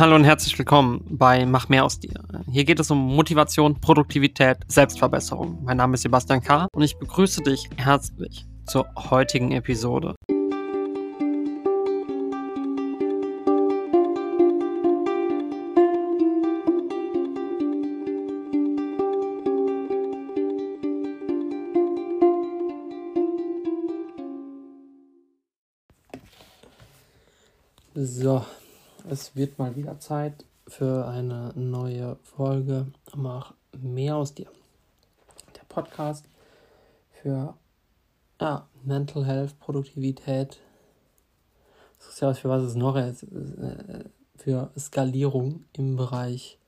Hallo und herzlich willkommen bei Mach mehr aus dir. Hier geht es um Motivation, Produktivität, Selbstverbesserung. Mein Name ist Sebastian K. und ich begrüße dich herzlich zur heutigen Episode. So, es wird mal wieder Zeit für eine neue Folge. Mach mehr aus dir. Der Podcast für ja, Mental Health, Produktivität, sozial für was es noch ist, äh, für Skalierung im Bereich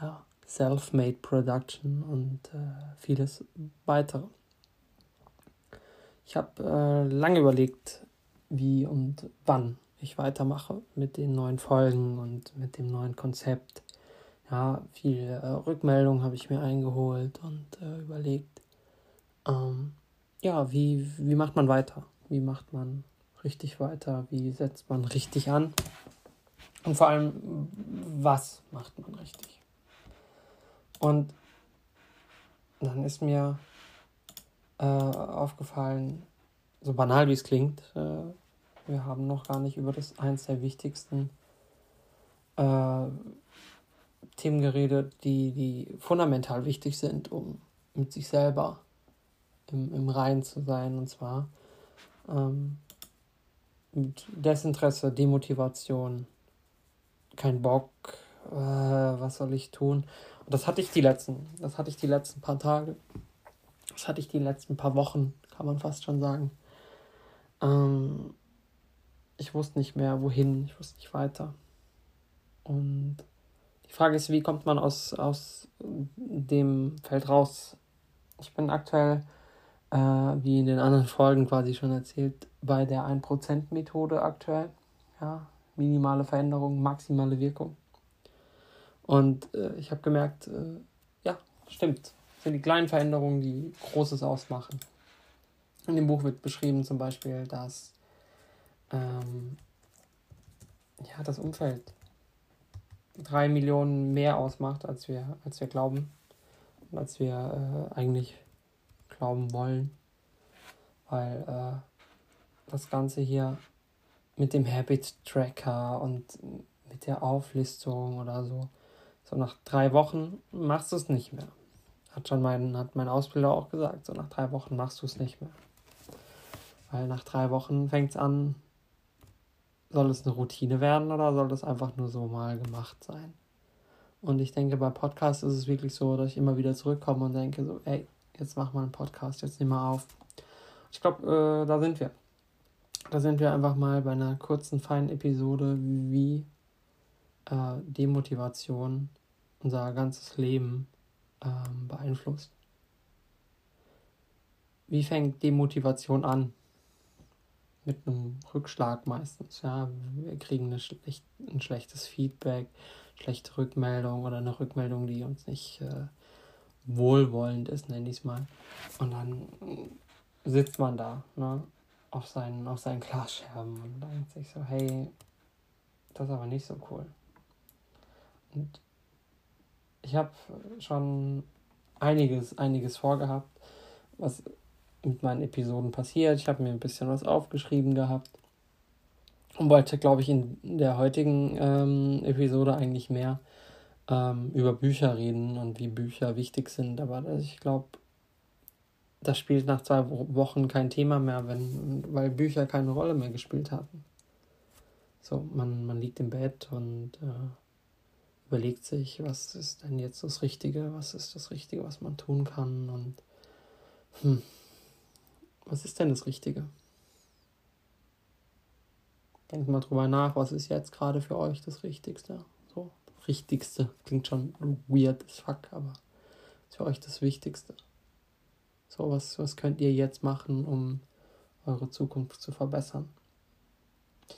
ja, Self-Made Production und äh, vieles weitere. Ich habe äh, lange überlegt, wie und wann ich weitermache mit den neuen Folgen und mit dem neuen Konzept. Ja, viele äh, Rückmeldungen habe ich mir eingeholt und äh, überlegt, ähm, ja, wie, wie macht man weiter? Wie macht man richtig weiter? Wie setzt man richtig an? Und vor allem, was macht man richtig? Und dann ist mir äh, aufgefallen, so banal wie es klingt, äh, wir haben noch gar nicht über das eins der wichtigsten äh, Themen geredet, die, die fundamental wichtig sind, um mit sich selber im, im Reinen zu sein. Und zwar ähm, mit Desinteresse, Demotivation, kein Bock, äh, was soll ich tun? Und das hatte ich die letzten, das hatte ich die letzten paar Tage, das hatte ich die letzten paar Wochen, kann man fast schon sagen. Ähm, ich wusste nicht mehr, wohin, ich wusste nicht weiter. Und die Frage ist, wie kommt man aus, aus dem Feld raus? Ich bin aktuell, äh, wie in den anderen Folgen quasi schon erzählt, bei der 1%-Methode aktuell. Ja, minimale Veränderung, maximale Wirkung. Und äh, ich habe gemerkt, äh, ja, stimmt. Das sind die kleinen Veränderungen, die Großes ausmachen. In dem Buch wird beschrieben zum Beispiel, dass ähm, ja, das Umfeld drei Millionen mehr ausmacht, als wir, als wir glauben und als wir äh, eigentlich glauben wollen. Weil äh, das Ganze hier mit dem Habit Tracker und mit der Auflistung oder so, so nach drei Wochen machst du es nicht mehr. Hat schon mein, hat mein Ausbilder auch gesagt, so nach drei Wochen machst du es nicht mehr. Weil nach drei Wochen fängt es an, soll es eine Routine werden oder soll das einfach nur so mal gemacht sein? Und ich denke, bei Podcasts ist es wirklich so, dass ich immer wieder zurückkomme und denke so, ey, jetzt mach mal einen Podcast, jetzt nimm mal auf. Ich glaube, äh, da sind wir. Da sind wir einfach mal bei einer kurzen, feinen Episode, wie äh, Demotivation unser ganzes Leben ähm, beeinflusst. Wie fängt Demotivation an? Mit einem Rückschlag meistens. Ja, wir kriegen eine schlecht, ein schlechtes Feedback, schlechte Rückmeldung oder eine Rückmeldung, die uns nicht äh, wohlwollend ist, nenne ich es mal. Und dann sitzt man da, ne, auf seinen, auf seinen Glasscherben und denkt sich so, hey, das ist aber nicht so cool. Und ich habe schon einiges, einiges vorgehabt, was mit meinen Episoden passiert. Ich habe mir ein bisschen was aufgeschrieben gehabt und wollte, glaube ich, in der heutigen ähm, Episode eigentlich mehr ähm, über Bücher reden und wie Bücher wichtig sind. Aber ich glaube, das spielt nach zwei Wochen kein Thema mehr, wenn, weil Bücher keine Rolle mehr gespielt hatten. So, man, man liegt im Bett und äh, überlegt sich, was ist denn jetzt das Richtige, was ist das Richtige, was man tun kann und hm, was ist denn das Richtige? Denkt mal drüber nach, was ist jetzt gerade für euch das Richtigste? So, Richtigste. Klingt schon weird as fuck, aber ist für euch das Wichtigste. So, was, was könnt ihr jetzt machen, um eure Zukunft zu verbessern?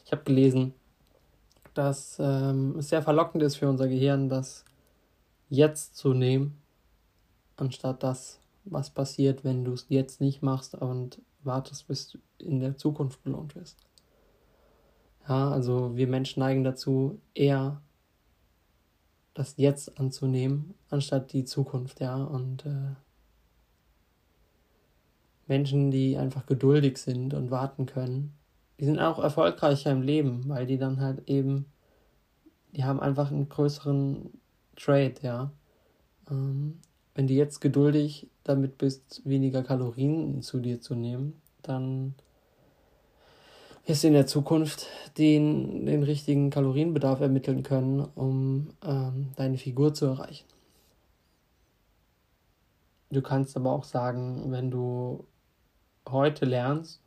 Ich habe gelesen, dass ähm, es sehr verlockend ist für unser Gehirn, das jetzt zu nehmen, anstatt das was passiert, wenn du es jetzt nicht machst und wartest, bis du in der Zukunft belohnt wirst. Ja, also wir Menschen neigen dazu, eher das Jetzt anzunehmen, anstatt die Zukunft, ja. Und äh, Menschen, die einfach geduldig sind und warten können, die sind auch erfolgreicher im Leben, weil die dann halt eben, die haben einfach einen größeren Trade, ja. Ähm, wenn du jetzt geduldig damit bist, weniger Kalorien zu dir zu nehmen, dann wirst du in der Zukunft den, den richtigen Kalorienbedarf ermitteln können, um ähm, deine Figur zu erreichen. Du kannst aber auch sagen, wenn du heute lernst,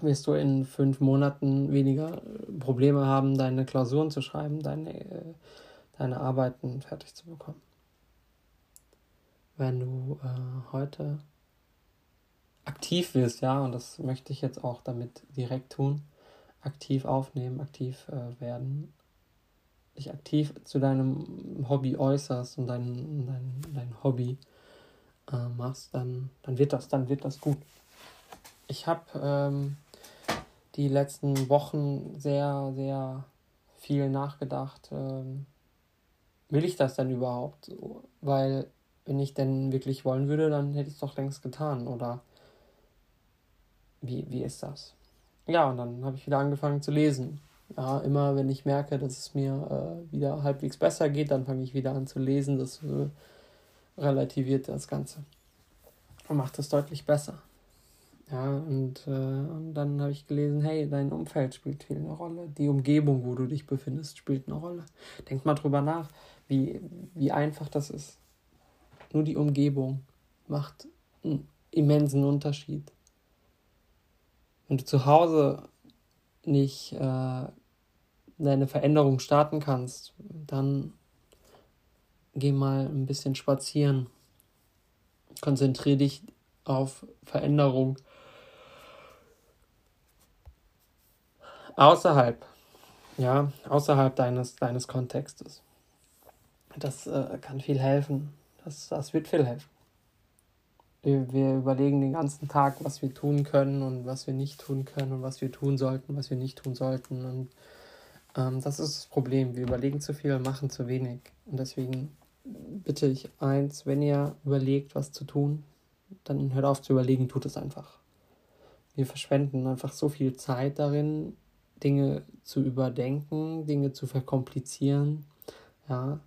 wirst du in fünf Monaten weniger Probleme haben, deine Klausuren zu schreiben, deine, äh, deine Arbeiten fertig zu bekommen. Wenn du äh, heute aktiv wirst, ja, und das möchte ich jetzt auch damit direkt tun, aktiv aufnehmen, aktiv äh, werden, dich aktiv zu deinem Hobby äußerst und dein, dein, dein Hobby äh, machst, dann, dann wird das, dann wird das gut. Ich habe ähm, die letzten Wochen sehr, sehr viel nachgedacht. Ähm, will ich das denn überhaupt? Weil, wenn ich denn wirklich wollen würde, dann hätte ich es doch längst getan. Oder wie, wie ist das? Ja, und dann habe ich wieder angefangen zu lesen. Ja, immer wenn ich merke, dass es mir äh, wieder halbwegs besser geht, dann fange ich wieder an zu lesen. Das äh, relativiert das Ganze und macht es deutlich besser. Ja, und, äh, und dann habe ich gelesen, hey, dein Umfeld spielt viel eine Rolle. Die Umgebung, wo du dich befindest, spielt eine Rolle. Denk mal drüber nach, wie, wie einfach das ist. Nur die Umgebung macht einen immensen Unterschied. Wenn du zu Hause nicht äh, deine Veränderung starten kannst, dann geh mal ein bisschen spazieren. Konzentriere dich auf Veränderung außerhalb, ja, außerhalb deines, deines Kontextes. Das äh, kann viel helfen. Das, das wird viel helfen. Wir, wir überlegen den ganzen Tag, was wir tun können und was wir nicht tun können und was wir tun sollten, was wir nicht tun sollten. Und ähm, das ist das Problem. Wir überlegen zu viel und machen zu wenig. Und deswegen bitte ich eins, wenn ihr überlegt, was zu tun, dann hört auf zu überlegen, tut es einfach. Wir verschwenden einfach so viel Zeit darin, Dinge zu überdenken, Dinge zu verkomplizieren, ja,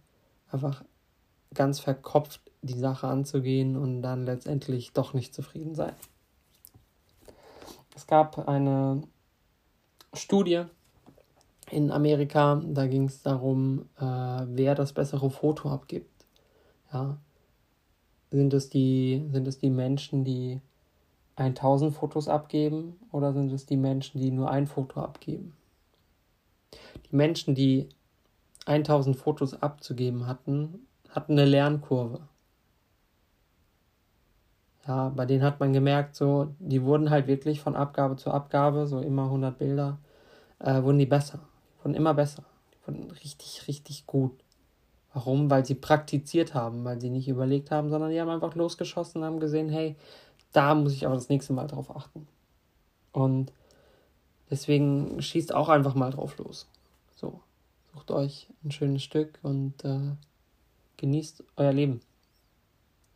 einfach ganz verkopft die Sache anzugehen und dann letztendlich doch nicht zufrieden sein. Es gab eine Studie in Amerika, da ging es darum, äh, wer das bessere Foto abgibt. Ja. Sind es die, sind es die Menschen, die 1000 Fotos abgeben oder sind es die Menschen, die nur ein Foto abgeben? Die Menschen, die 1000 Fotos abzugeben hatten, hatten eine Lernkurve. Ja, bei denen hat man gemerkt, so, die wurden halt wirklich von Abgabe zu Abgabe, so immer 100 Bilder, äh, wurden die besser. Die wurden immer besser. Die wurden richtig, richtig gut. Warum? Weil sie praktiziert haben, weil sie nicht überlegt haben, sondern die haben einfach losgeschossen und haben gesehen, hey, da muss ich aber das nächste Mal drauf achten. Und deswegen schießt auch einfach mal drauf los. So, sucht euch ein schönes Stück und äh, genießt euer Leben.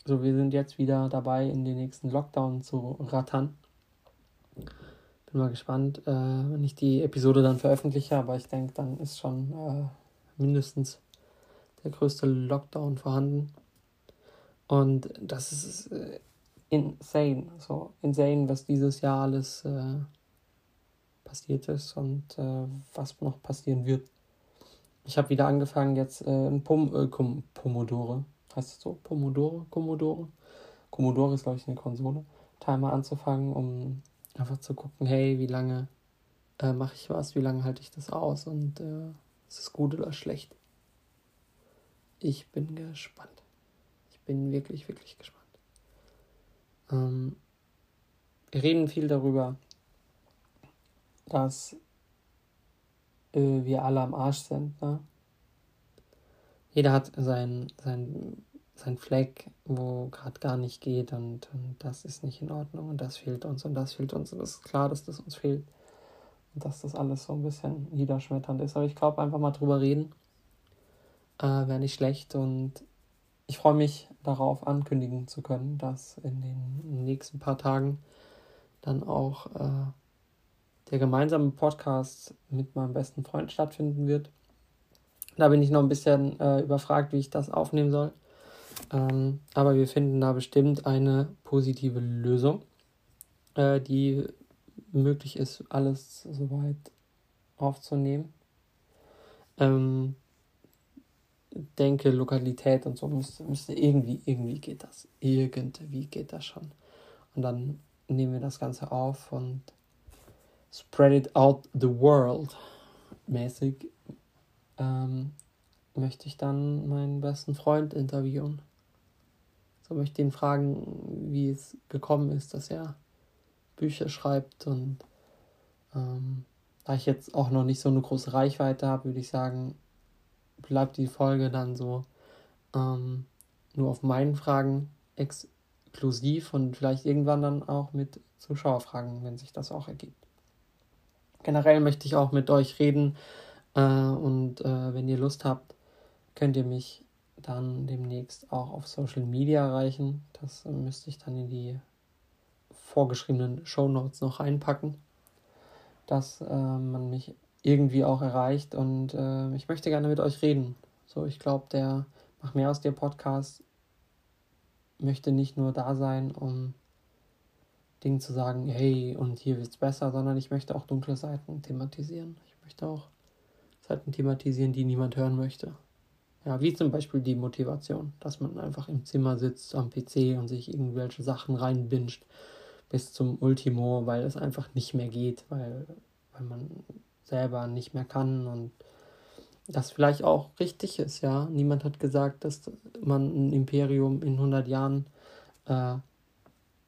So, wir sind jetzt wieder dabei, in den nächsten Lockdown zu rattern. Bin mal gespannt, äh, wenn ich die Episode dann veröffentliche, aber ich denke, dann ist schon äh, mindestens der größte Lockdown vorhanden. Und das ist äh, insane. So insane, was dieses Jahr alles äh, passiert ist und äh, was noch passieren wird. Ich habe wieder angefangen, jetzt äh, ein Pom äh, Pomodore, heißt es so? Pomodore? Commodore? Commodore ist, glaube ich, eine Konsole. Timer anzufangen, um einfach zu gucken, hey, wie lange äh, mache ich was, wie lange halte ich das aus und äh, ist es gut oder schlecht. Ich bin gespannt. Ich bin wirklich, wirklich gespannt. Ähm, wir reden viel darüber, dass äh, wir alle am Arsch sind. Ne? Jeder hat sein, sein, sein Fleck, wo gerade gar nicht geht und, und das ist nicht in Ordnung und das fehlt uns und das fehlt uns und es ist klar, dass das uns fehlt. dass das alles so ein bisschen niederschmetternd ist. Aber ich glaube, einfach mal drüber reden äh, wäre nicht schlecht und ich freue mich darauf, ankündigen zu können, dass in den nächsten paar Tagen dann auch äh, der gemeinsame Podcast mit meinem besten Freund stattfinden wird. Da bin ich noch ein bisschen äh, überfragt, wie ich das aufnehmen soll. Ähm, aber wir finden da bestimmt eine positive Lösung, äh, die möglich ist, alles soweit aufzunehmen. Ähm, denke, Lokalität und so müsste, müsste irgendwie, irgendwie geht das. Irgendwie geht das schon. Und dann nehmen wir das Ganze auf und spread it out the world mäßig ähm, möchte ich dann meinen besten Freund interviewen. So möchte ich ihn fragen, wie es gekommen ist, dass er Bücher schreibt und ähm, da ich jetzt auch noch nicht so eine große Reichweite habe, würde ich sagen, bleibt die Folge dann so ähm, nur auf meinen Fragen exklusiv und vielleicht irgendwann dann auch mit Zuschauerfragen, wenn sich das auch ergibt. Generell möchte ich auch mit euch reden äh, und äh, wenn ihr Lust habt, könnt ihr mich dann demnächst auch auf Social Media erreichen. Das müsste ich dann in die vorgeschriebenen Show Notes noch reinpacken, dass äh, man mich irgendwie auch erreicht und äh, ich möchte gerne mit euch reden. So, ich glaube, der Mach mehr aus dir Podcast möchte nicht nur da sein, um Dingen zu sagen, hey, und hier wird es besser, sondern ich möchte auch dunkle Seiten thematisieren. Ich möchte auch Seiten thematisieren, die niemand hören möchte. Ja, wie zum Beispiel die Motivation, dass man einfach im Zimmer sitzt am PC und sich irgendwelche Sachen reinbinscht bis zum Ultimo, weil es einfach nicht mehr geht, weil, weil man selber nicht mehr kann und das vielleicht auch richtig ist, ja. Niemand hat gesagt, dass man ein Imperium in 100 Jahren äh,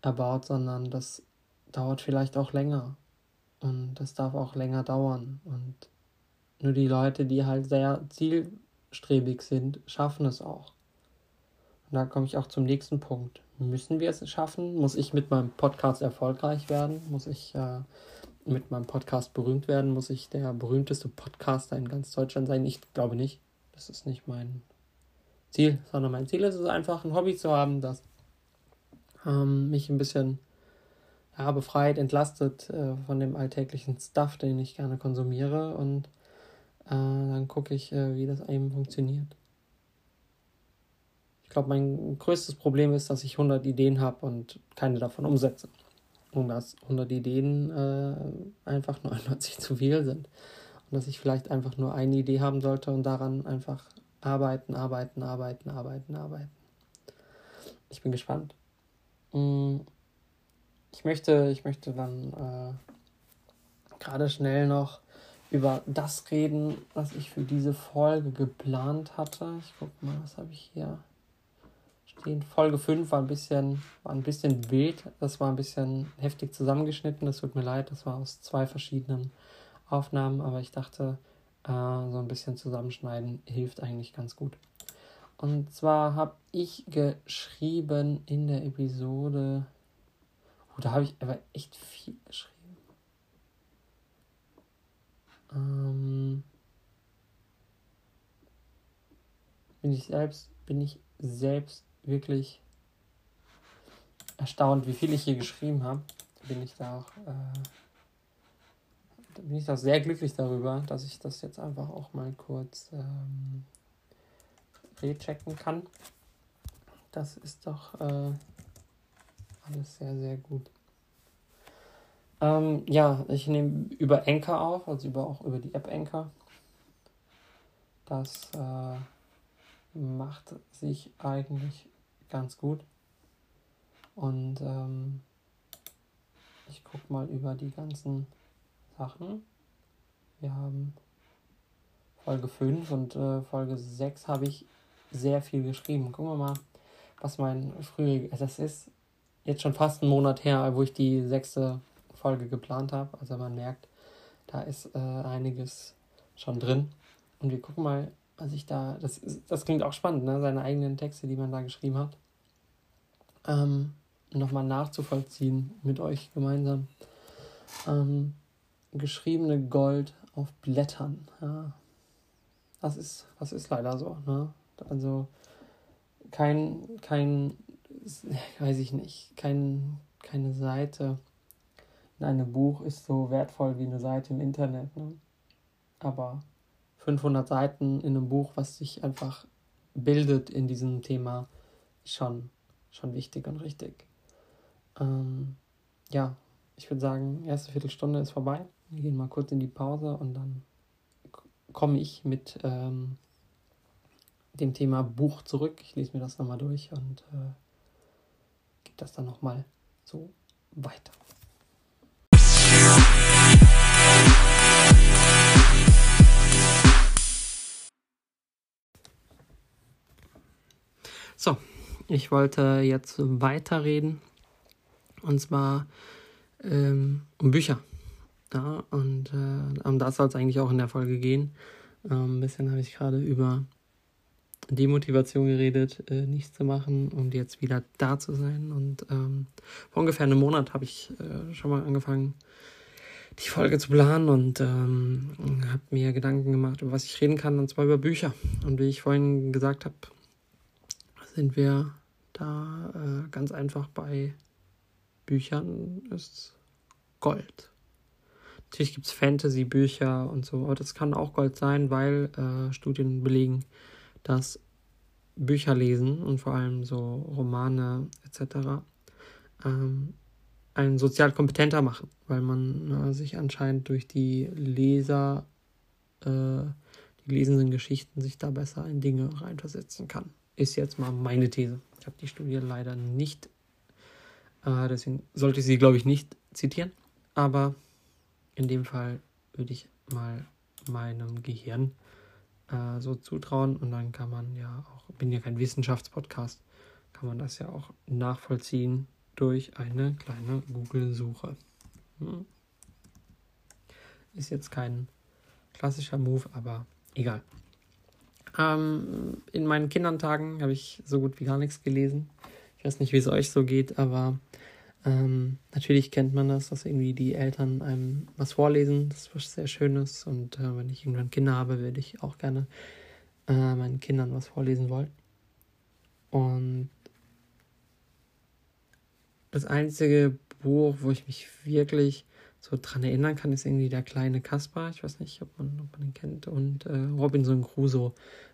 erbaut, sondern das dauert vielleicht auch länger und das darf auch länger dauern und nur die Leute, die halt sehr zielstrebig sind, schaffen es auch. Und da komme ich auch zum nächsten Punkt. Müssen wir es schaffen? Muss ich mit meinem Podcast erfolgreich werden? Muss ich äh, mit meinem Podcast berühmt werden? Muss ich der berühmteste Podcaster in ganz Deutschland sein? Ich glaube nicht. Das ist nicht mein Ziel, sondern mein Ziel ist es einfach, ein Hobby zu haben, das ähm, mich ein bisschen ja, befreit, entlastet äh, von dem alltäglichen Stuff, den ich gerne konsumiere und äh, dann gucke ich, äh, wie das eben funktioniert. Ich glaube, mein größtes Problem ist, dass ich 100 Ideen habe und keine davon umsetze und dass 100 Ideen äh, einfach 99 zu viel sind. Und dass ich vielleicht einfach nur eine Idee haben sollte und daran einfach arbeiten, arbeiten, arbeiten, arbeiten, arbeiten. Ich bin gespannt. Mm, ich möchte, ich möchte dann äh, gerade schnell noch über das reden, was ich für diese Folge geplant hatte. Ich guck mal, was habe ich hier stehen. Folge 5 war ein bisschen, war ein bisschen wild. Das war ein bisschen heftig zusammengeschnitten. Das tut mir leid. Das war aus zwei verschiedenen Aufnahmen, aber ich dachte, äh, so ein bisschen zusammenschneiden hilft eigentlich ganz gut. Und zwar habe ich geschrieben in der Episode. Oh, da habe ich aber echt viel geschrieben. Ähm, bin ich selbst, bin ich selbst wirklich erstaunt, wie viel ich hier geschrieben habe. Bin ich da auch, äh, bin ich auch sehr glücklich darüber, dass ich das jetzt einfach auch mal kurz ähm, rechecken kann. Das ist doch äh, alles sehr, sehr gut. Ähm, ja, ich nehme über Anchor auf, also über, auch über die App Anchor. Das äh, macht sich eigentlich ganz gut. Und ähm, ich gucke mal über die ganzen Sachen. Wir haben Folge 5 und äh, Folge 6 habe ich sehr viel geschrieben. Gucken wir mal, was mein früher. Das ist jetzt schon fast einen Monat her, wo ich die sechste Folge geplant habe. Also man merkt, da ist äh, einiges schon drin. Und wir gucken mal, was ich da. Das, das klingt auch spannend, ne? Seine eigenen Texte, die man da geschrieben hat. Ähm, nochmal nachzuvollziehen mit euch gemeinsam. Ähm, geschriebene Gold auf Blättern. Ja. Das ist, das ist leider so. Ne? Also kein, kein, weiß ich nicht, kein, keine Seite in einem Buch ist so wertvoll wie eine Seite im Internet. Ne? Aber 500 Seiten in einem Buch, was sich einfach bildet in diesem Thema, schon, schon wichtig und richtig. Ähm, ja, ich würde sagen, erste Viertelstunde ist vorbei. Wir gehen mal kurz in die Pause und dann komme ich mit ähm, dem Thema Buch zurück. Ich lese mir das nochmal durch und äh, gebe das dann nochmal so weiter. So, ich wollte jetzt weiterreden und zwar ähm, um Bücher. Ja, und äh, um das soll es eigentlich auch in der Folge gehen. Ähm, ein bisschen habe ich gerade über Demotivation geredet, äh, nichts zu machen und jetzt wieder da zu sein. Und ähm, vor ungefähr einem Monat habe ich äh, schon mal angefangen, die Folge zu planen und ähm, habe mir Gedanken gemacht, über was ich reden kann, und zwar über Bücher. Und wie ich vorhin gesagt habe, sind wir da äh, ganz einfach bei Büchern ist Gold. Natürlich gibt es Fantasy-Bücher und so, aber das kann auch Gold sein, weil äh, Studien belegen, dass Bücher lesen und vor allem so Romane etc. Ähm, einen sozial kompetenter machen, weil man äh, sich anscheinend durch die Leser, äh, die lesenden Geschichten sich da besser in Dinge reinversetzen kann. Ist jetzt mal meine These. Ich habe die Studie leider nicht, äh, deswegen sollte ich sie, glaube ich, nicht zitieren, aber in dem Fall würde ich mal meinem Gehirn äh, so zutrauen und dann kann man ja auch, bin ja kein Wissenschaftspodcast, kann man das ja auch nachvollziehen durch eine kleine Google-Suche. Hm. Ist jetzt kein klassischer Move, aber egal. Ähm, in meinen Kindertagen habe ich so gut wie gar nichts gelesen. Ich weiß nicht, wie es euch so geht, aber ähm, natürlich kennt man das, dass irgendwie die Eltern einem was vorlesen, das ist was sehr Schönes. Und äh, wenn ich irgendwann Kinder habe, würde ich auch gerne äh, meinen Kindern was vorlesen wollen. Und das einzige Buch, wo ich mich wirklich so dran erinnern kann, ist irgendwie der kleine Kaspar. Ich weiß nicht, ob man, ob man ihn kennt. Und äh, Robinson Crusoe.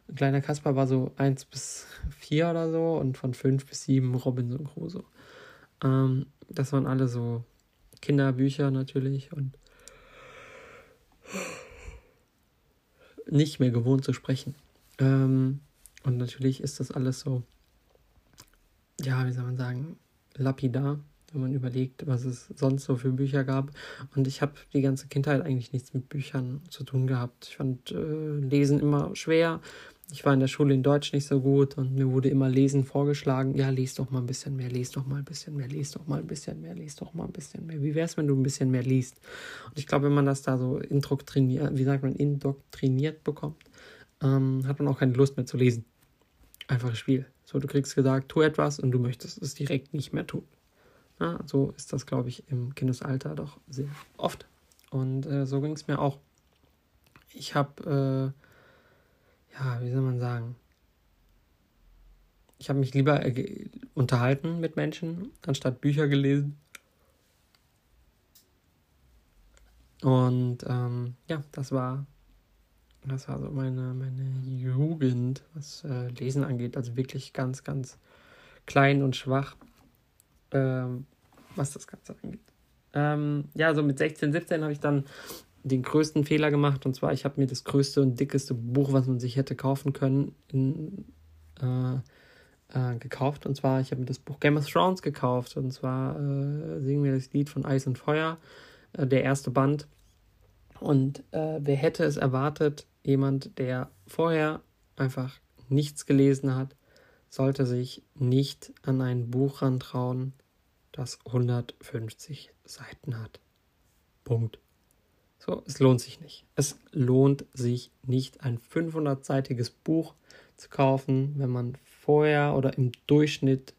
Ein kleiner Kaspar war so 1 bis 4 oder so und von 5 bis 7 Robinson Crusoe. Ähm, das waren alle so Kinderbücher natürlich und nicht mehr gewohnt zu sprechen. Ähm, und natürlich ist das alles so, ja, wie soll man sagen, lapidar, wenn man überlegt, was es sonst so für Bücher gab. Und ich habe die ganze Kindheit eigentlich nichts mit Büchern zu tun gehabt. Ich fand äh, Lesen immer schwer ich war in der Schule in Deutsch nicht so gut und mir wurde immer Lesen vorgeschlagen. Ja, lies doch mal ein bisschen mehr, lies doch mal ein bisschen mehr, lies doch mal ein bisschen mehr, lies doch mal ein bisschen mehr. Wie wäre es, wenn du ein bisschen mehr liest? Und ich glaube, wenn man das da so indoktriniert, wie sagt man, indoktriniert bekommt, ähm, hat man auch keine Lust mehr zu lesen. Einfaches Spiel. So, du kriegst gesagt, tu etwas und du möchtest es direkt nicht mehr tun. Ja, so ist das, glaube ich, im Kindesalter doch sehr oft. Und äh, so ging es mir auch. Ich habe äh, ja, wie soll man sagen? Ich habe mich lieber äh, unterhalten mit Menschen, anstatt Bücher gelesen. Und ähm, ja, das war, das war so meine, meine Jugend, was äh, Lesen angeht. Also wirklich ganz, ganz klein und schwach, ähm, was das Ganze angeht. Ähm, ja, so mit 16, 17 habe ich dann den größten Fehler gemacht. Und zwar, ich habe mir das größte und dickeste Buch, was man sich hätte kaufen können, in, äh, äh, gekauft. Und zwar, ich habe mir das Buch Game of Thrones gekauft. Und zwar äh, singen wir das Lied von Eis und Feuer, äh, der erste Band. Und äh, wer hätte es erwartet, jemand, der vorher einfach nichts gelesen hat, sollte sich nicht an ein Buch rantrauen, das 150 Seiten hat. Punkt. So, es lohnt sich nicht. Es lohnt sich nicht, ein 500-seitiges Buch zu kaufen, wenn man vorher oder im Durchschnitt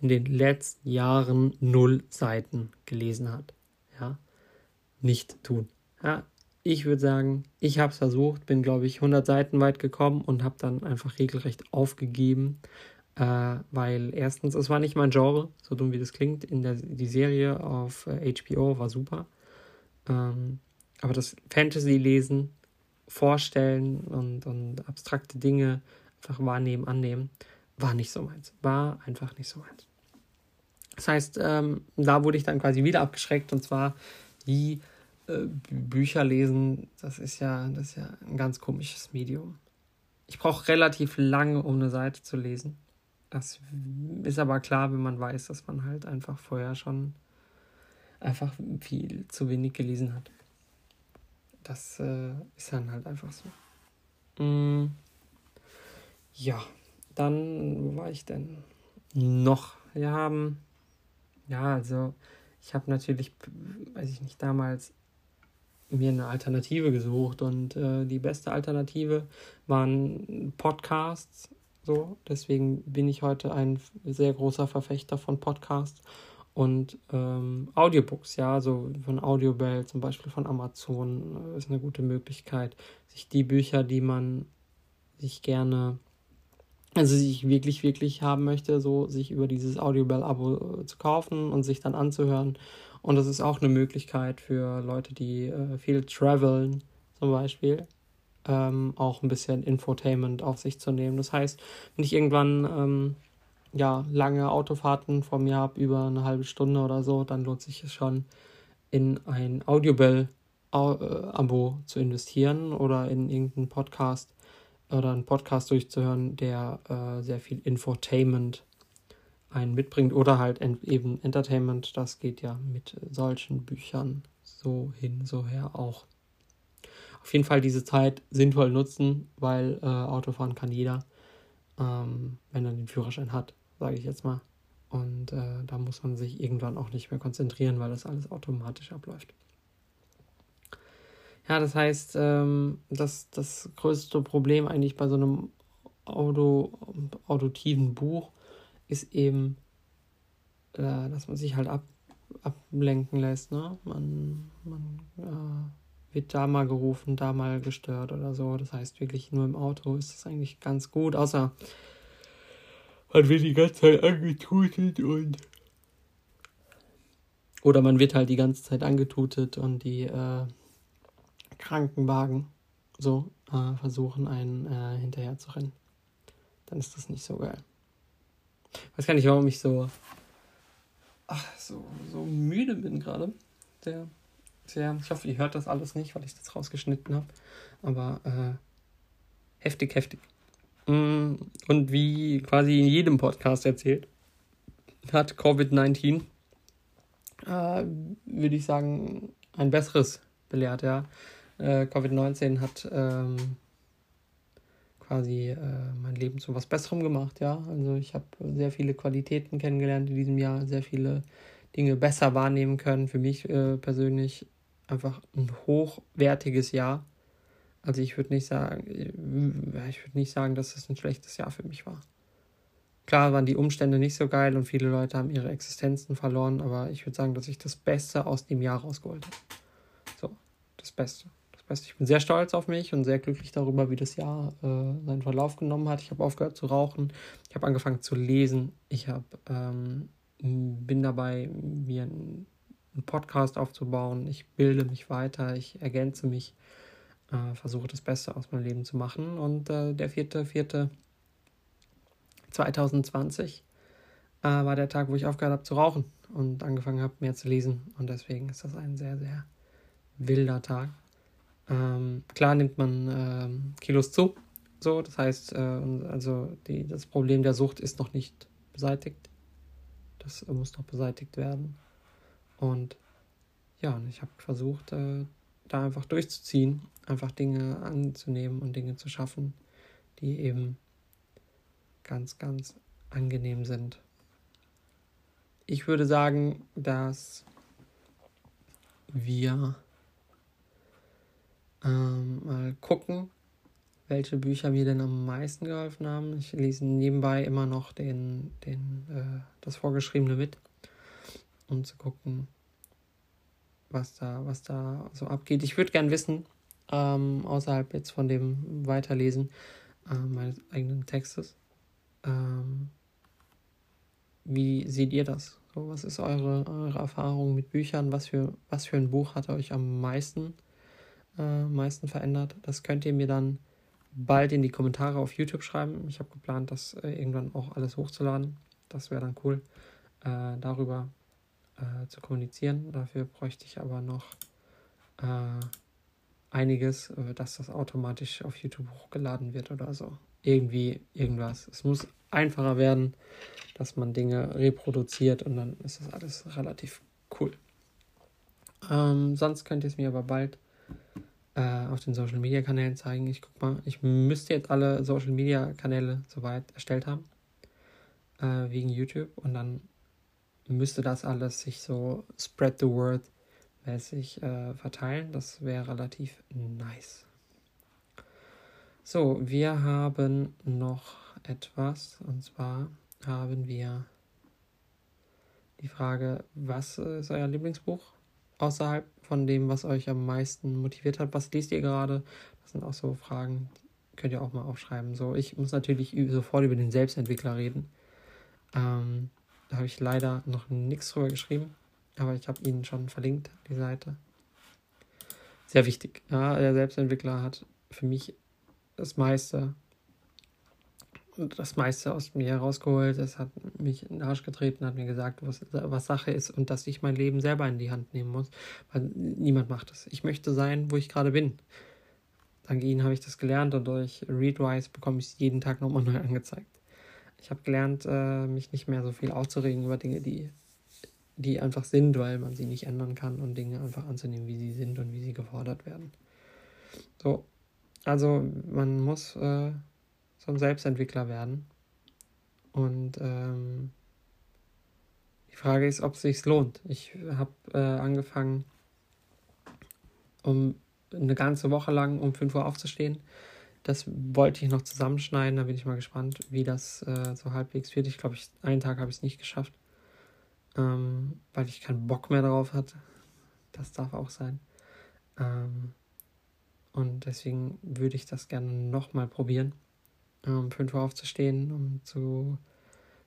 in den letzten Jahren null Seiten gelesen hat. Ja, nicht tun. Ja, ich würde sagen, ich habe es versucht, bin, glaube ich, 100 Seiten weit gekommen und habe dann einfach regelrecht aufgegeben, äh, weil erstens, es war nicht mein Genre, so dumm wie das klingt, in der, die Serie auf äh, HBO war super, ähm, aber das Fantasy-Lesen, Vorstellen und, und abstrakte Dinge einfach wahrnehmen, annehmen, war nicht so meins, war einfach nicht so meins. Das heißt, ähm, da wurde ich dann quasi wieder abgeschreckt und zwar wie äh, Bücher lesen, das ist ja, das ist ja ein ganz komisches Medium. Ich brauche relativ lange, um eine Seite zu lesen. Das ist aber klar, wenn man weiß, dass man halt einfach vorher schon einfach viel zu wenig gelesen hat. Das äh, ist dann halt einfach so. Mm. Ja, dann, wo war ich denn? Noch. Wir haben, ja, also ich habe natürlich, weiß ich nicht, damals mir eine Alternative gesucht und äh, die beste Alternative waren Podcasts. So, deswegen bin ich heute ein sehr großer Verfechter von Podcasts und ähm, Audiobooks, ja, so von Audiobell, zum Beispiel von Amazon, äh, ist eine gute Möglichkeit, sich die Bücher, die man sich gerne, also sich wirklich, wirklich haben möchte, so sich über dieses Audiobell-Abo äh, zu kaufen und sich dann anzuhören und das ist auch eine Möglichkeit für Leute, die äh, viel traveln, zum Beispiel, ähm, auch ein bisschen Infotainment auf sich zu nehmen. Das heißt, wenn ich irgendwann ähm, ja, lange Autofahrten vor mir habe, über eine halbe Stunde oder so, dann lohnt sich es schon, in ein Audiobell-Abo zu investieren oder in irgendeinen Podcast oder einen Podcast durchzuhören, der äh, sehr viel Infotainment einen mitbringt oder halt eben Entertainment, das geht ja mit solchen Büchern so hin, so her auch. Auf jeden Fall diese Zeit sinnvoll nutzen, weil äh, Autofahren kann jeder, ähm, wenn er den Führerschein hat, sage ich jetzt mal. Und äh, da muss man sich irgendwann auch nicht mehr konzentrieren, weil das alles automatisch abläuft. Ja, das heißt, ähm, das, das größte Problem eigentlich bei so einem Auto, auditiven Buch ist eben, äh, dass man sich halt ab, ablenken lässt. Ne? Man, man äh, wird da mal gerufen, da mal gestört oder so. Das heißt, wirklich nur im Auto ist das eigentlich ganz gut, außer man wird die ganze Zeit angetutet und. Oder man wird halt die ganze Zeit angetutet und die äh, Krankenwagen so äh, versuchen, einen äh, hinterher zu rennen. Dann ist das nicht so geil. Weiß gar nicht, warum ich so, ach, so, so müde bin gerade. Sehr, sehr, ich hoffe, ihr hört das alles nicht, weil ich das rausgeschnitten habe. Aber äh, heftig, heftig. Mm, und wie quasi in jedem Podcast erzählt, hat Covid-19, äh, würde ich sagen, ein besseres belehrt, ja. Äh, Covid-19 hat ähm, quasi äh, mein Leben zu was Besserem gemacht, ja. Also ich habe sehr viele Qualitäten kennengelernt in diesem Jahr, sehr viele Dinge besser wahrnehmen können. Für mich äh, persönlich einfach ein hochwertiges Jahr. Also ich würde nicht sagen, äh, ich würde nicht sagen, dass es ein schlechtes Jahr für mich war. Klar waren die Umstände nicht so geil und viele Leute haben ihre Existenzen verloren, aber ich würde sagen, dass ich das Beste aus dem Jahr rausgeholt habe. So, das Bste weißt, ich bin sehr stolz auf mich und sehr glücklich darüber, wie das Jahr äh, seinen Verlauf genommen hat. Ich habe aufgehört zu rauchen, ich habe angefangen zu lesen, ich habe ähm, bin dabei, mir einen Podcast aufzubauen, ich bilde mich weiter, ich ergänze mich, äh, versuche das Beste aus meinem Leben zu machen. Und äh, der vierte, vierte 2020 äh, war der Tag, wo ich aufgehört habe zu rauchen und angefangen habe, mehr zu lesen. Und deswegen ist das ein sehr, sehr wilder Tag. Ähm, klar nimmt man ähm, Kilos zu, so, das heißt, äh, also die, das Problem der Sucht ist noch nicht beseitigt. Das muss noch beseitigt werden. Und ja, ich habe versucht, äh, da einfach durchzuziehen, einfach Dinge anzunehmen und Dinge zu schaffen, die eben ganz, ganz angenehm sind. Ich würde sagen, dass wir ähm, mal gucken, welche Bücher mir denn am meisten geholfen haben. Ich lese nebenbei immer noch den, den, äh, das Vorgeschriebene mit, um zu gucken, was da, was da so abgeht. Ich würde gern wissen, ähm, außerhalb jetzt von dem Weiterlesen äh, meines eigenen Textes, ähm, wie seht ihr das? So, was ist eure, eure Erfahrung mit Büchern? Was für, was für ein Buch hat euch am meisten, äh, meisten verändert? Das könnt ihr mir dann bald in die Kommentare auf YouTube schreiben. Ich habe geplant, das äh, irgendwann auch alles hochzuladen. Das wäre dann cool, äh, darüber äh, zu kommunizieren. Dafür bräuchte ich aber noch äh, einiges, äh, dass das automatisch auf YouTube hochgeladen wird oder so. Irgendwie, irgendwas. Es muss einfacher werden, dass man Dinge reproduziert und dann ist das alles relativ cool. Ähm, sonst könnt ihr es mir aber bald äh, auf den Social Media Kanälen zeigen. Ich guck mal, ich müsste jetzt alle Social Media Kanäle soweit erstellt haben, äh, wegen YouTube und dann müsste das alles sich so spread the word mäßig äh, verteilen. Das wäre relativ nice. So, wir haben noch etwas und zwar haben wir die Frage, was ist euer Lieblingsbuch außerhalb von dem, was euch am meisten motiviert hat? Was liest ihr gerade? Das sind auch so Fragen, die könnt ihr auch mal aufschreiben. So, ich muss natürlich sofort über den Selbstentwickler reden. Ähm, da habe ich leider noch nichts drüber geschrieben, aber ich habe ihn schon verlinkt, die Seite. Sehr wichtig. Ja, der Selbstentwickler hat für mich das meiste das meiste aus mir herausgeholt. Es hat mich in den Arsch getreten, hat mir gesagt, was, was Sache ist und dass ich mein Leben selber in die Hand nehmen muss, weil niemand macht das. Ich möchte sein, wo ich gerade bin. Dank ihnen habe ich das gelernt und durch Readwise bekomme ich es jeden Tag nochmal neu angezeigt. Ich habe gelernt, äh, mich nicht mehr so viel aufzuregen über Dinge, die, die einfach sind, weil man sie nicht ändern kann und Dinge einfach anzunehmen, wie sie sind und wie sie gefordert werden. So, also man muss äh, so ein Selbstentwickler werden. Und ähm, die Frage ist, ob es sich lohnt. Ich habe äh, angefangen, um eine ganze Woche lang um 5 Uhr aufzustehen. Das wollte ich noch zusammenschneiden. Da bin ich mal gespannt, wie das äh, so halbwegs wird. Ich glaube, ich, einen Tag habe ich es nicht geschafft, ähm, weil ich keinen Bock mehr drauf hatte. Das darf auch sein. Ähm, und deswegen würde ich das gerne nochmal probieren um 5 Uhr aufzustehen, um zu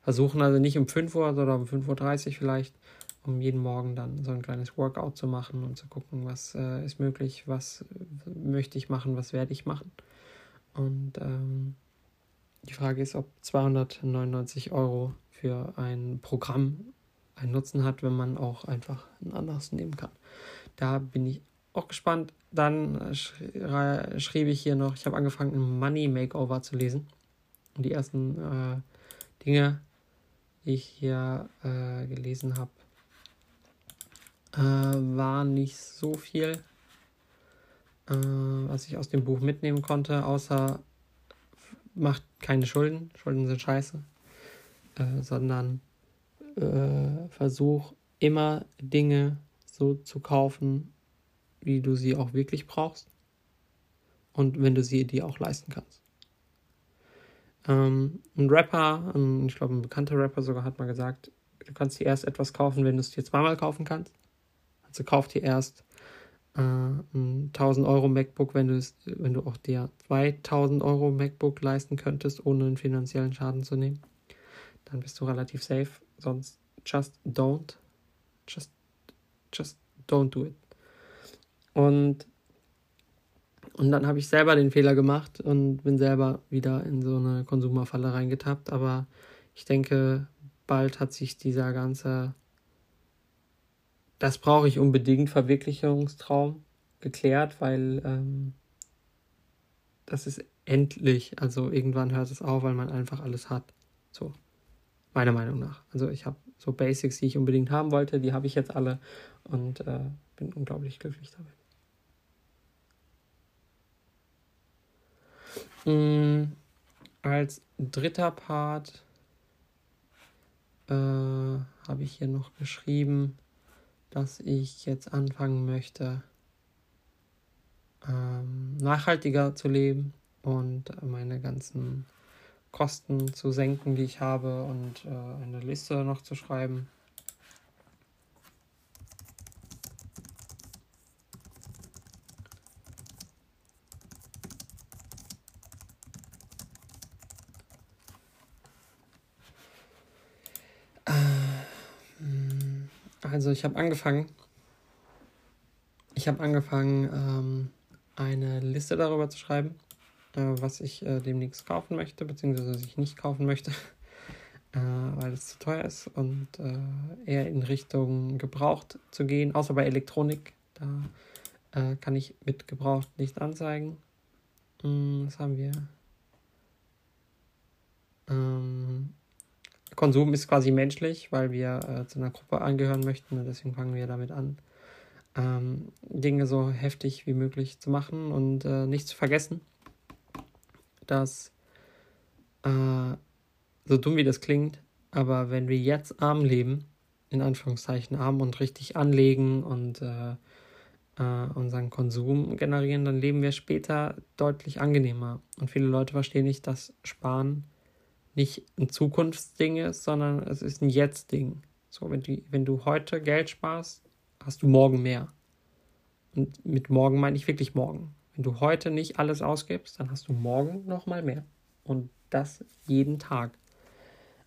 versuchen, also nicht um 5 Uhr, sondern um 5.30 Uhr vielleicht, um jeden Morgen dann so ein kleines Workout zu machen und zu gucken, was äh, ist möglich, was möchte ich machen, was werde ich machen. Und ähm, die Frage ist, ob 299 Euro für ein Programm einen Nutzen hat, wenn man auch einfach ein anderes nehmen kann. Da bin ich auch gespannt. Dann schrie, schrieb ich hier noch, ich habe angefangen, ein Money Makeover zu lesen. Und die ersten äh, Dinge, die ich hier äh, gelesen habe, äh, war nicht so viel, äh, was ich aus dem Buch mitnehmen konnte, außer macht keine Schulden, Schulden sind scheiße, äh, sondern äh, versuch immer Dinge so zu kaufen, wie du sie auch wirklich brauchst und wenn du sie dir auch leisten kannst. Ähm, ein Rapper, ein, ich glaube ein bekannter Rapper sogar hat mal gesagt, du kannst dir erst etwas kaufen, wenn du es dir zweimal kaufen kannst. Also kauf dir erst äh, ein 1000 Euro MacBook, wenn wenn du auch dir 2000 Euro MacBook leisten könntest, ohne einen finanziellen Schaden zu nehmen. Dann bist du relativ safe. Sonst just don't. Just, just don't do it. Und, und dann habe ich selber den Fehler gemacht und bin selber wieder in so eine Konsumerfalle reingetappt. Aber ich denke, bald hat sich dieser ganze, das brauche ich unbedingt, Verwirklichungstraum geklärt, weil ähm, das ist endlich, also irgendwann hört es auf, weil man einfach alles hat. So, meiner Meinung nach. Also ich habe so Basics, die ich unbedingt haben wollte, die habe ich jetzt alle und äh, bin unglaublich glücklich damit. Mm, als dritter Part äh, habe ich hier noch geschrieben, dass ich jetzt anfangen möchte, ähm, nachhaltiger zu leben und meine ganzen Kosten zu senken, die ich habe und äh, eine Liste noch zu schreiben. Äh, also ich habe angefangen, ich habe angefangen, ähm, eine Liste darüber zu schreiben was ich äh, demnächst kaufen möchte, beziehungsweise was ich nicht kaufen möchte, äh, weil es zu teuer ist und äh, eher in Richtung gebraucht zu gehen, außer bei Elektronik. Da äh, kann ich mit gebraucht nicht anzeigen. Hm, was haben wir? Ähm, Konsum ist quasi menschlich, weil wir äh, zu einer Gruppe angehören möchten und deswegen fangen wir damit an, ähm, Dinge so heftig wie möglich zu machen und äh, nicht zu vergessen, dass äh, so dumm wie das klingt, aber wenn wir jetzt arm leben, in Anführungszeichen arm und richtig anlegen und äh, äh, unseren Konsum generieren, dann leben wir später deutlich angenehmer. Und viele Leute verstehen nicht, dass Sparen nicht ein Zukunftsding ist, sondern es ist ein Jetzt-Ding. So, wenn du, wenn du heute Geld sparst, hast du morgen mehr. Und mit morgen meine ich wirklich morgen. Wenn du heute nicht alles ausgibst, dann hast du morgen nochmal mehr. Und das jeden Tag.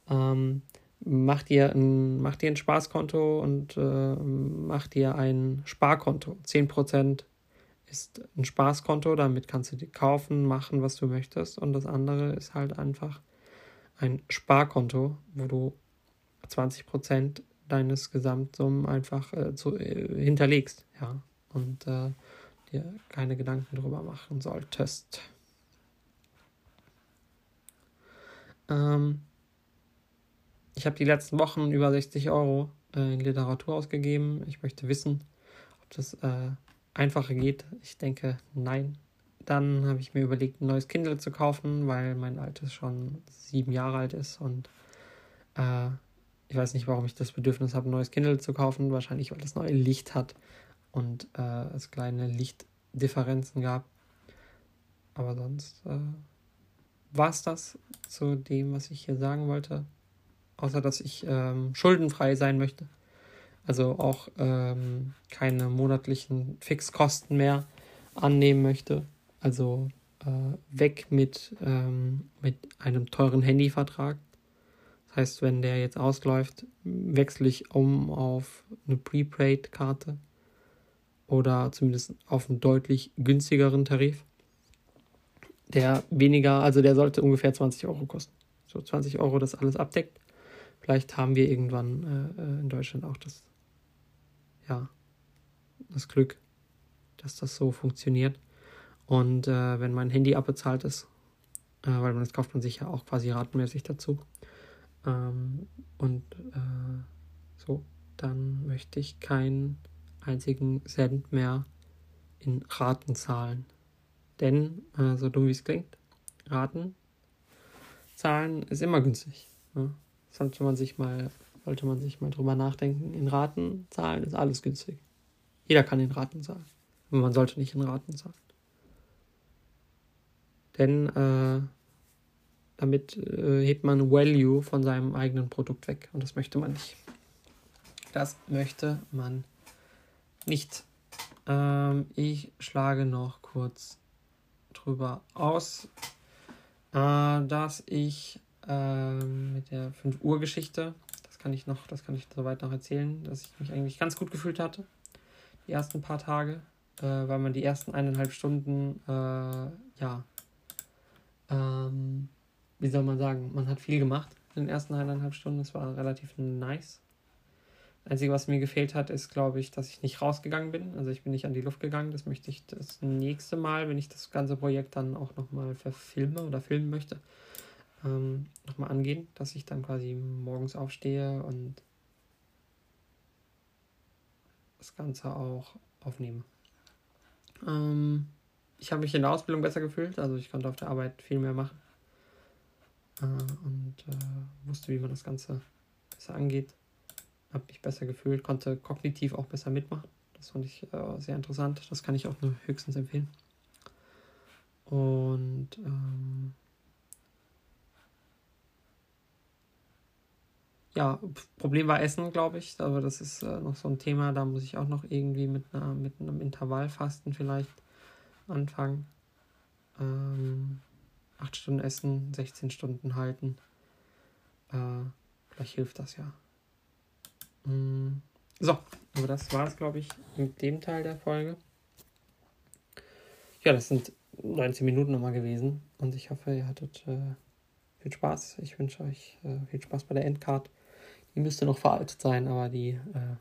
Ähm, mach, dir ein, mach dir ein Spaßkonto und äh, mach dir ein Sparkonto. 10% ist ein Spaßkonto, damit kannst du dir kaufen, machen, was du möchtest. Und das andere ist halt einfach ein Sparkonto, wo du 20% deines Gesamtsummen einfach äh, zu, äh, hinterlegst, ja, und äh, dir keine Gedanken darüber machen solltest. Ähm, ich habe die letzten Wochen über 60 Euro äh, in Literatur ausgegeben. Ich möchte wissen, ob das äh, einfacher geht. Ich denke, nein. Dann habe ich mir überlegt, ein neues Kindle zu kaufen, weil mein altes schon sieben Jahre alt ist und äh, ich weiß nicht, warum ich das Bedürfnis habe, ein neues Kindle zu kaufen. Wahrscheinlich, weil es neue Licht hat und äh, es kleine Lichtdifferenzen gab. Aber sonst äh, war es das zu dem, was ich hier sagen wollte. Außer, dass ich ähm, schuldenfrei sein möchte. Also auch ähm, keine monatlichen Fixkosten mehr annehmen möchte. Also äh, weg mit, ähm, mit einem teuren Handyvertrag das heißt, wenn der jetzt ausläuft, wechsle ich um auf eine Prepaid-Karte oder zumindest auf einen deutlich günstigeren Tarif. Der weniger, also der sollte ungefähr 20 Euro kosten. So 20 Euro das alles abdeckt. Vielleicht haben wir irgendwann äh, in Deutschland auch das, ja, das Glück, dass das so funktioniert. Und äh, wenn mein Handy abbezahlt ist, äh, weil man das kauft man sich ja auch quasi ratenmäßig dazu, ähm, und äh, so, dann möchte ich keinen einzigen Cent mehr in Raten zahlen. Denn, äh, so dumm wie es klingt, Raten zahlen ist immer günstig. Ne? Sollte man sich mal, sollte man sich mal drüber nachdenken. In Raten zahlen ist alles günstig. Jeder kann in Raten zahlen. Aber man sollte nicht in Raten zahlen. Denn äh, damit äh, hebt man Value von seinem eigenen Produkt weg. Und das möchte man nicht. Das möchte man nicht. Ähm, ich schlage noch kurz drüber aus, äh, dass ich äh, mit der 5 Uhr Geschichte, das kann ich noch, das kann ich soweit noch erzählen, dass ich mich eigentlich ganz gut gefühlt hatte. Die ersten paar Tage, äh, weil man die ersten eineinhalb Stunden, äh, ja, ähm, wie soll man sagen, man hat viel gemacht in den ersten eineinhalb Stunden. Es war relativ nice. Einzige, was mir gefehlt hat, ist, glaube ich, dass ich nicht rausgegangen bin. Also ich bin nicht an die Luft gegangen. Das möchte ich das nächste Mal, wenn ich das ganze Projekt dann auch nochmal verfilme oder filmen möchte, ähm, nochmal angehen, dass ich dann quasi morgens aufstehe und das Ganze auch aufnehme. Ähm, ich habe mich in der Ausbildung besser gefühlt, also ich konnte auf der Arbeit viel mehr machen äh, und äh, wusste, wie man das Ganze besser angeht. Habe mich besser gefühlt, konnte kognitiv auch besser mitmachen. Das fand ich äh, sehr interessant. Das kann ich auch nur höchstens empfehlen. Und ähm, ja, Problem war Essen, glaube ich. Aber das ist äh, noch so ein Thema. Da muss ich auch noch irgendwie mit, einer, mit einem Intervallfasten vielleicht anfangen. Ähm, 8 Stunden essen, 16 Stunden halten. Äh, vielleicht hilft das ja. Mm, So, aber das war es, glaube ich, mit dem Teil der Folge. Ja, das sind 19 Minuten nochmal gewesen und ich hoffe, ihr hattet äh, viel Spaß. Ich wünsche euch äh, viel Spaß bei der Endcard. Die müsste noch veraltet sein, aber die, äh,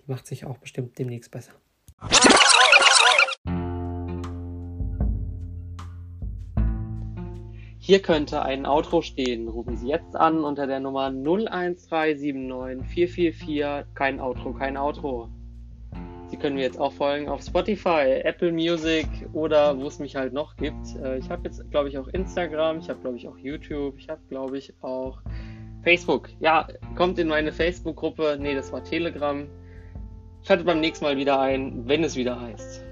die macht sich auch bestimmt demnächst besser. Hier könnte ein Outro stehen. Rufen Sie jetzt an unter der Nummer 01379 444. Kein Outro, kein Outro. Sie können mir jetzt auch folgen auf Spotify, Apple Music oder wo es mich halt noch gibt. Äh, ich habe jetzt, glaube ich, auch Instagram, ich habe, glaube ich, auch YouTube, ich habe, glaube ich, auch Facebook. Ja, kommt in meine Facebook-Gruppe. Nee, das war Telegram. Schaltet beim nächsten Mal wieder ein, wenn es wieder heißt.